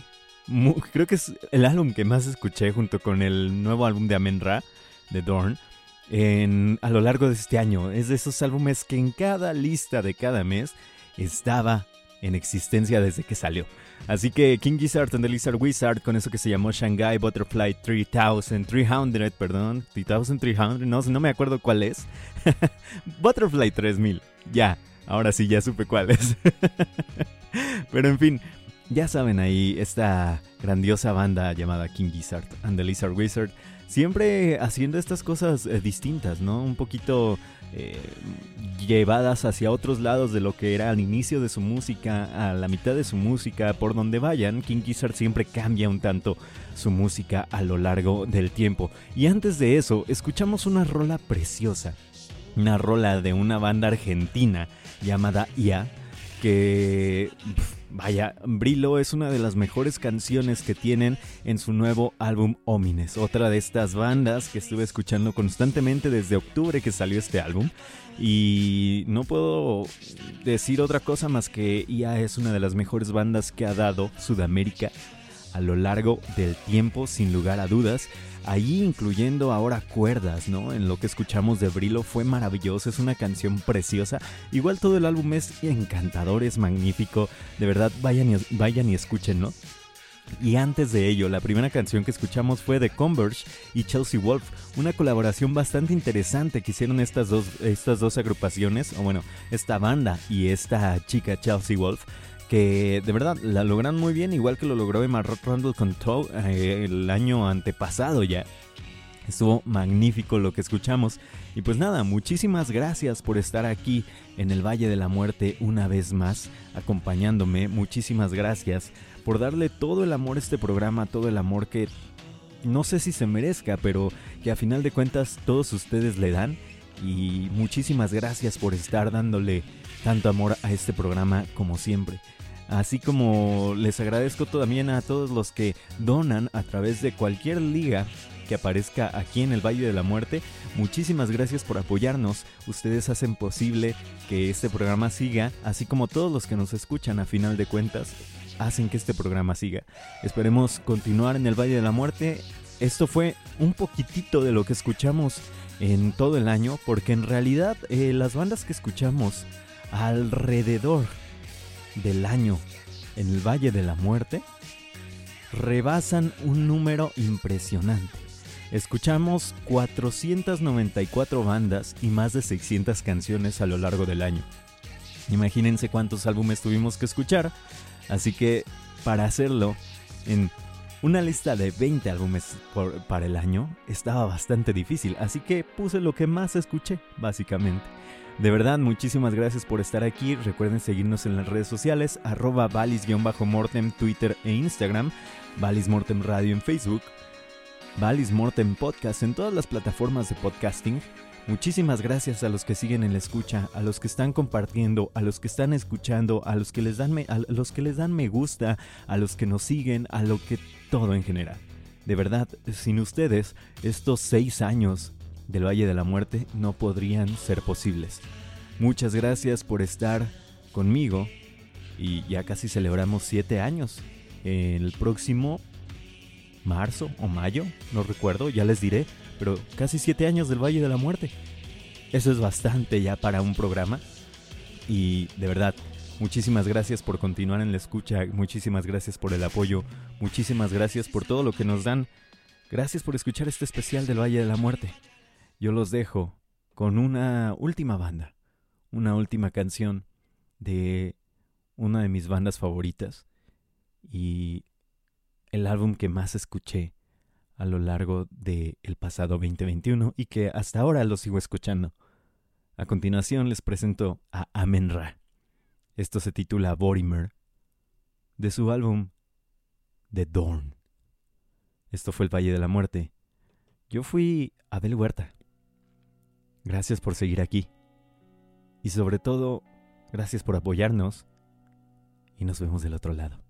Speaker 1: creo que es el álbum que más escuché junto con el nuevo álbum de Amen Ra, de Dorn, a lo largo de este año. Es de esos álbumes que en cada lista de cada mes estaba en existencia desde que salió. Así que King Gizzard and the Lizard Wizard con eso que se llamó Shanghai Butterfly 3000, 300, perdón, 3300, no, no me acuerdo cuál es. Butterfly 3000, ya, ahora sí ya supe cuál es. Pero en fin, ya saben ahí esta grandiosa banda llamada King Gizzard and the Lizard Wizard, siempre haciendo estas cosas eh, distintas, ¿no? Un poquito eh, llevadas hacia otros lados de lo que era al inicio de su música, a la mitad de su música, por donde vayan, King Gizzard siempre cambia un tanto su música a lo largo del tiempo. Y antes de eso, escuchamos una rola preciosa, una rola de una banda argentina llamada IA, que... Vaya, Brillo es una de las mejores canciones que tienen en su nuevo álbum Homines, otra de estas bandas que estuve escuchando constantemente desde octubre que salió este álbum. Y no puedo decir otra cosa más que IA es una de las mejores bandas que ha dado Sudamérica a lo largo del tiempo, sin lugar a dudas. Ahí incluyendo ahora cuerdas, ¿no? En lo que escuchamos de Brillo fue maravilloso, es una canción preciosa. Igual todo el álbum es encantador, es magnífico. De verdad, vayan y, vayan y escúchenlo. Y antes de ello, la primera canción que escuchamos fue de Converge y Chelsea Wolf, una colaboración bastante interesante que hicieron estas dos, estas dos agrupaciones, o bueno, esta banda y esta chica Chelsea Wolf que de verdad la logran muy bien, igual que lo logró Emma Randall con Toe eh, el año antepasado ya. Estuvo magnífico lo que escuchamos. Y pues nada, muchísimas gracias por estar aquí en el Valle de la Muerte una vez más, acompañándome. Muchísimas gracias por darle todo el amor a este programa, todo el amor que no sé si se merezca, pero que a final de cuentas todos ustedes le dan. Y muchísimas gracias por estar dándole tanto amor a este programa como siempre. Así como les agradezco también a todos los que donan a través de cualquier liga que aparezca aquí en el Valle de la Muerte. Muchísimas gracias por apoyarnos. Ustedes hacen posible que este programa siga, así como todos los que nos escuchan a final de cuentas hacen que este programa siga. Esperemos continuar en el Valle de la Muerte. Esto fue un poquitito de lo que escuchamos en todo el año, porque en realidad eh, las bandas que escuchamos alrededor del año en el Valle de la Muerte rebasan un número impresionante. Escuchamos 494 bandas y más de 600 canciones a lo largo del año. Imagínense cuántos álbumes tuvimos que escuchar, así que para hacerlo en una lista de 20 álbumes para el año estaba bastante difícil, así que puse lo que más escuché, básicamente. De verdad, muchísimas gracias por estar aquí. Recuerden seguirnos en las redes sociales, arroba valis-mortem, Twitter e Instagram, Valis Mortem Radio en Facebook, Valis Mortem Podcast en todas las plataformas de podcasting. Muchísimas gracias a los que siguen en la escucha, a los que están compartiendo, a los que están escuchando, a los que les dan me, a los que les dan me gusta, a los que nos siguen, a lo que todo en general. De verdad, sin ustedes, estos seis años del Valle de la Muerte no podrían ser posibles. Muchas gracias por estar conmigo y ya casi celebramos siete años. El próximo marzo o mayo, no recuerdo, ya les diré, pero casi siete años del Valle de la Muerte. Eso es bastante ya para un programa. Y de verdad, muchísimas gracias por continuar en la escucha, muchísimas gracias por el apoyo, muchísimas gracias por todo lo que nos dan. Gracias por escuchar este especial del Valle de la Muerte yo los dejo con una última banda, una última canción de una de mis bandas favoritas y el álbum que más escuché a lo largo del el pasado 2021 y que hasta ahora lo sigo escuchando. A continuación les presento a Amenra. Esto se titula Borimer de su álbum The Dawn. Esto fue el Valle de la Muerte. Yo fui Abel Huerta. Gracias por seguir aquí. Y sobre todo, gracias por apoyarnos. Y nos vemos del otro lado.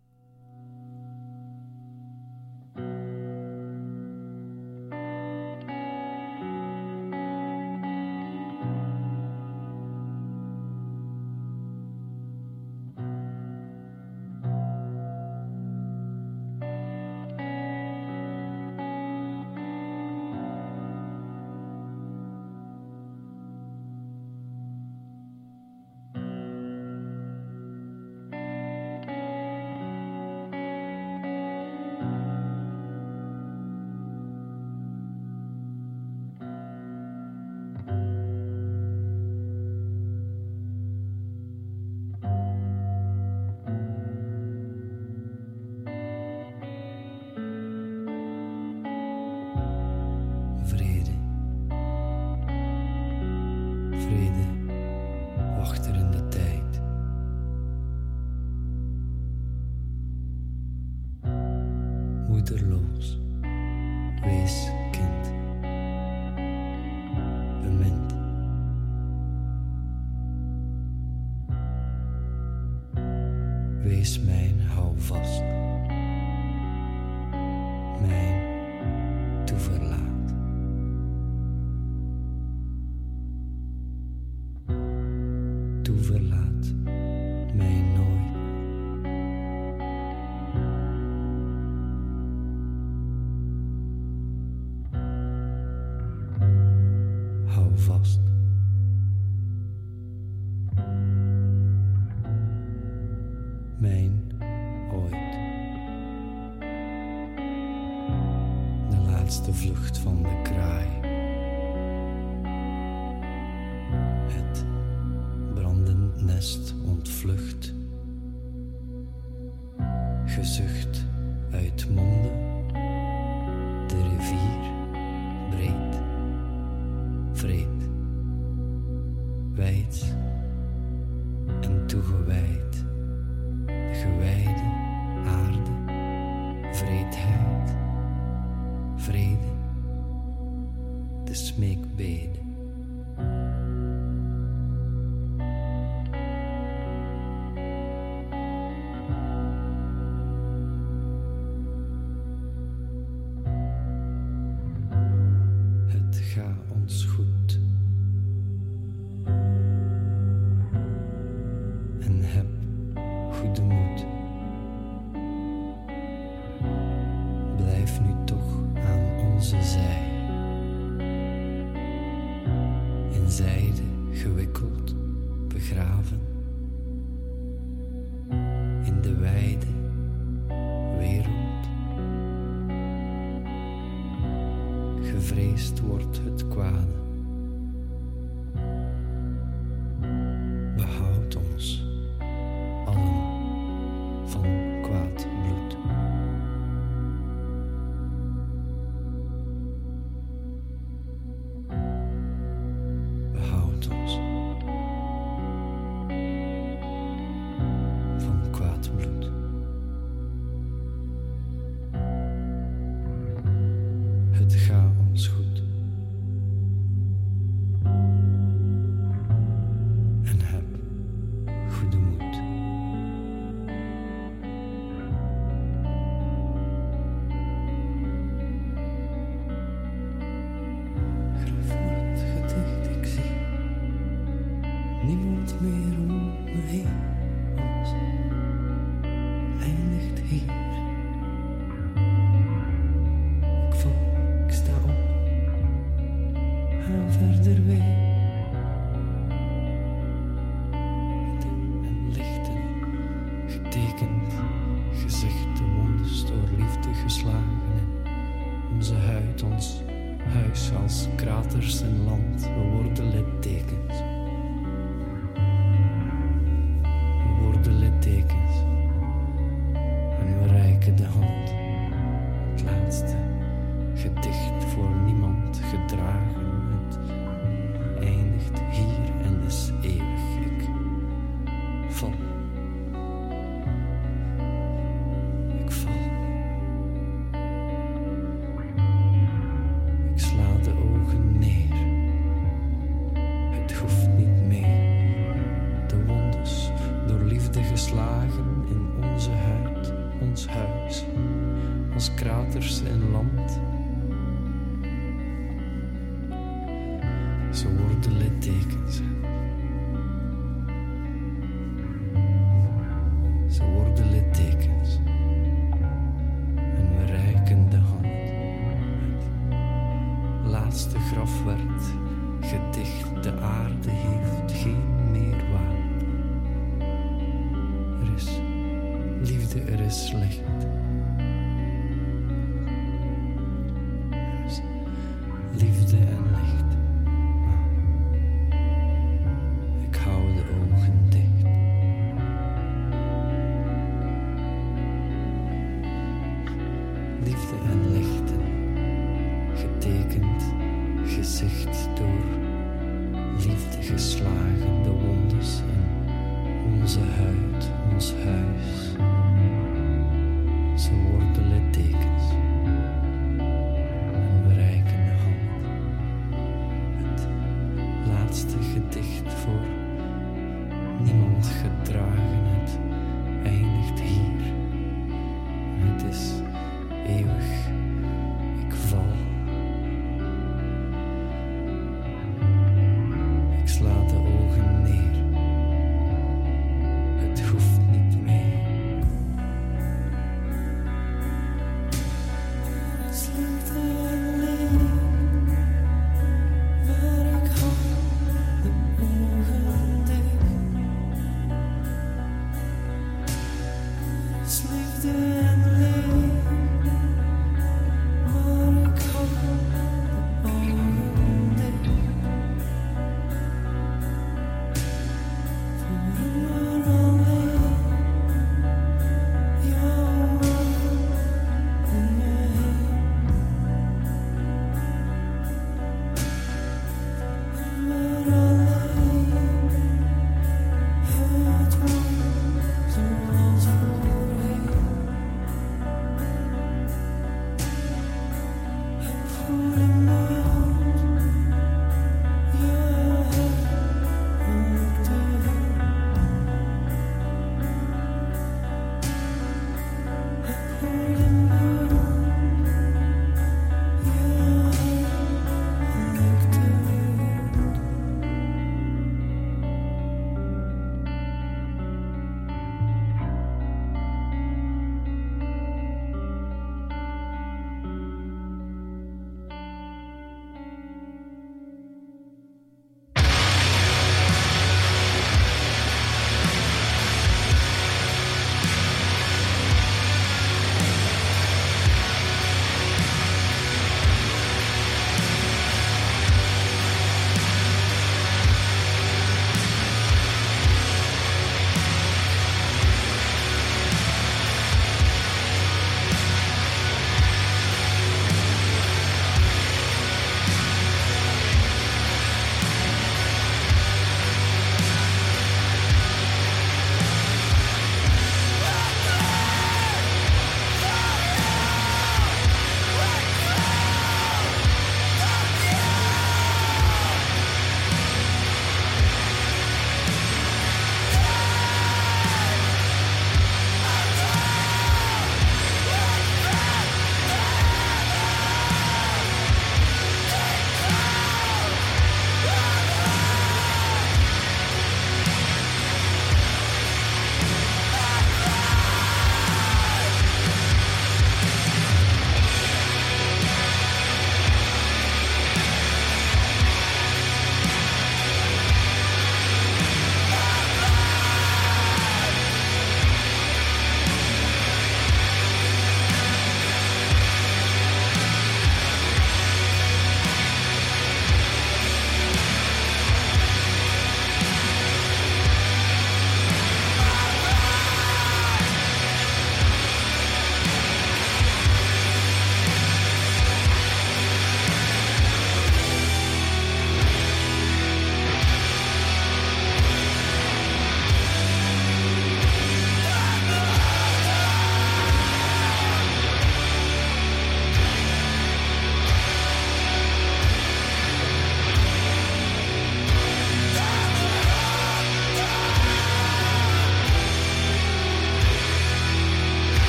Speaker 2: Wordt het kwade.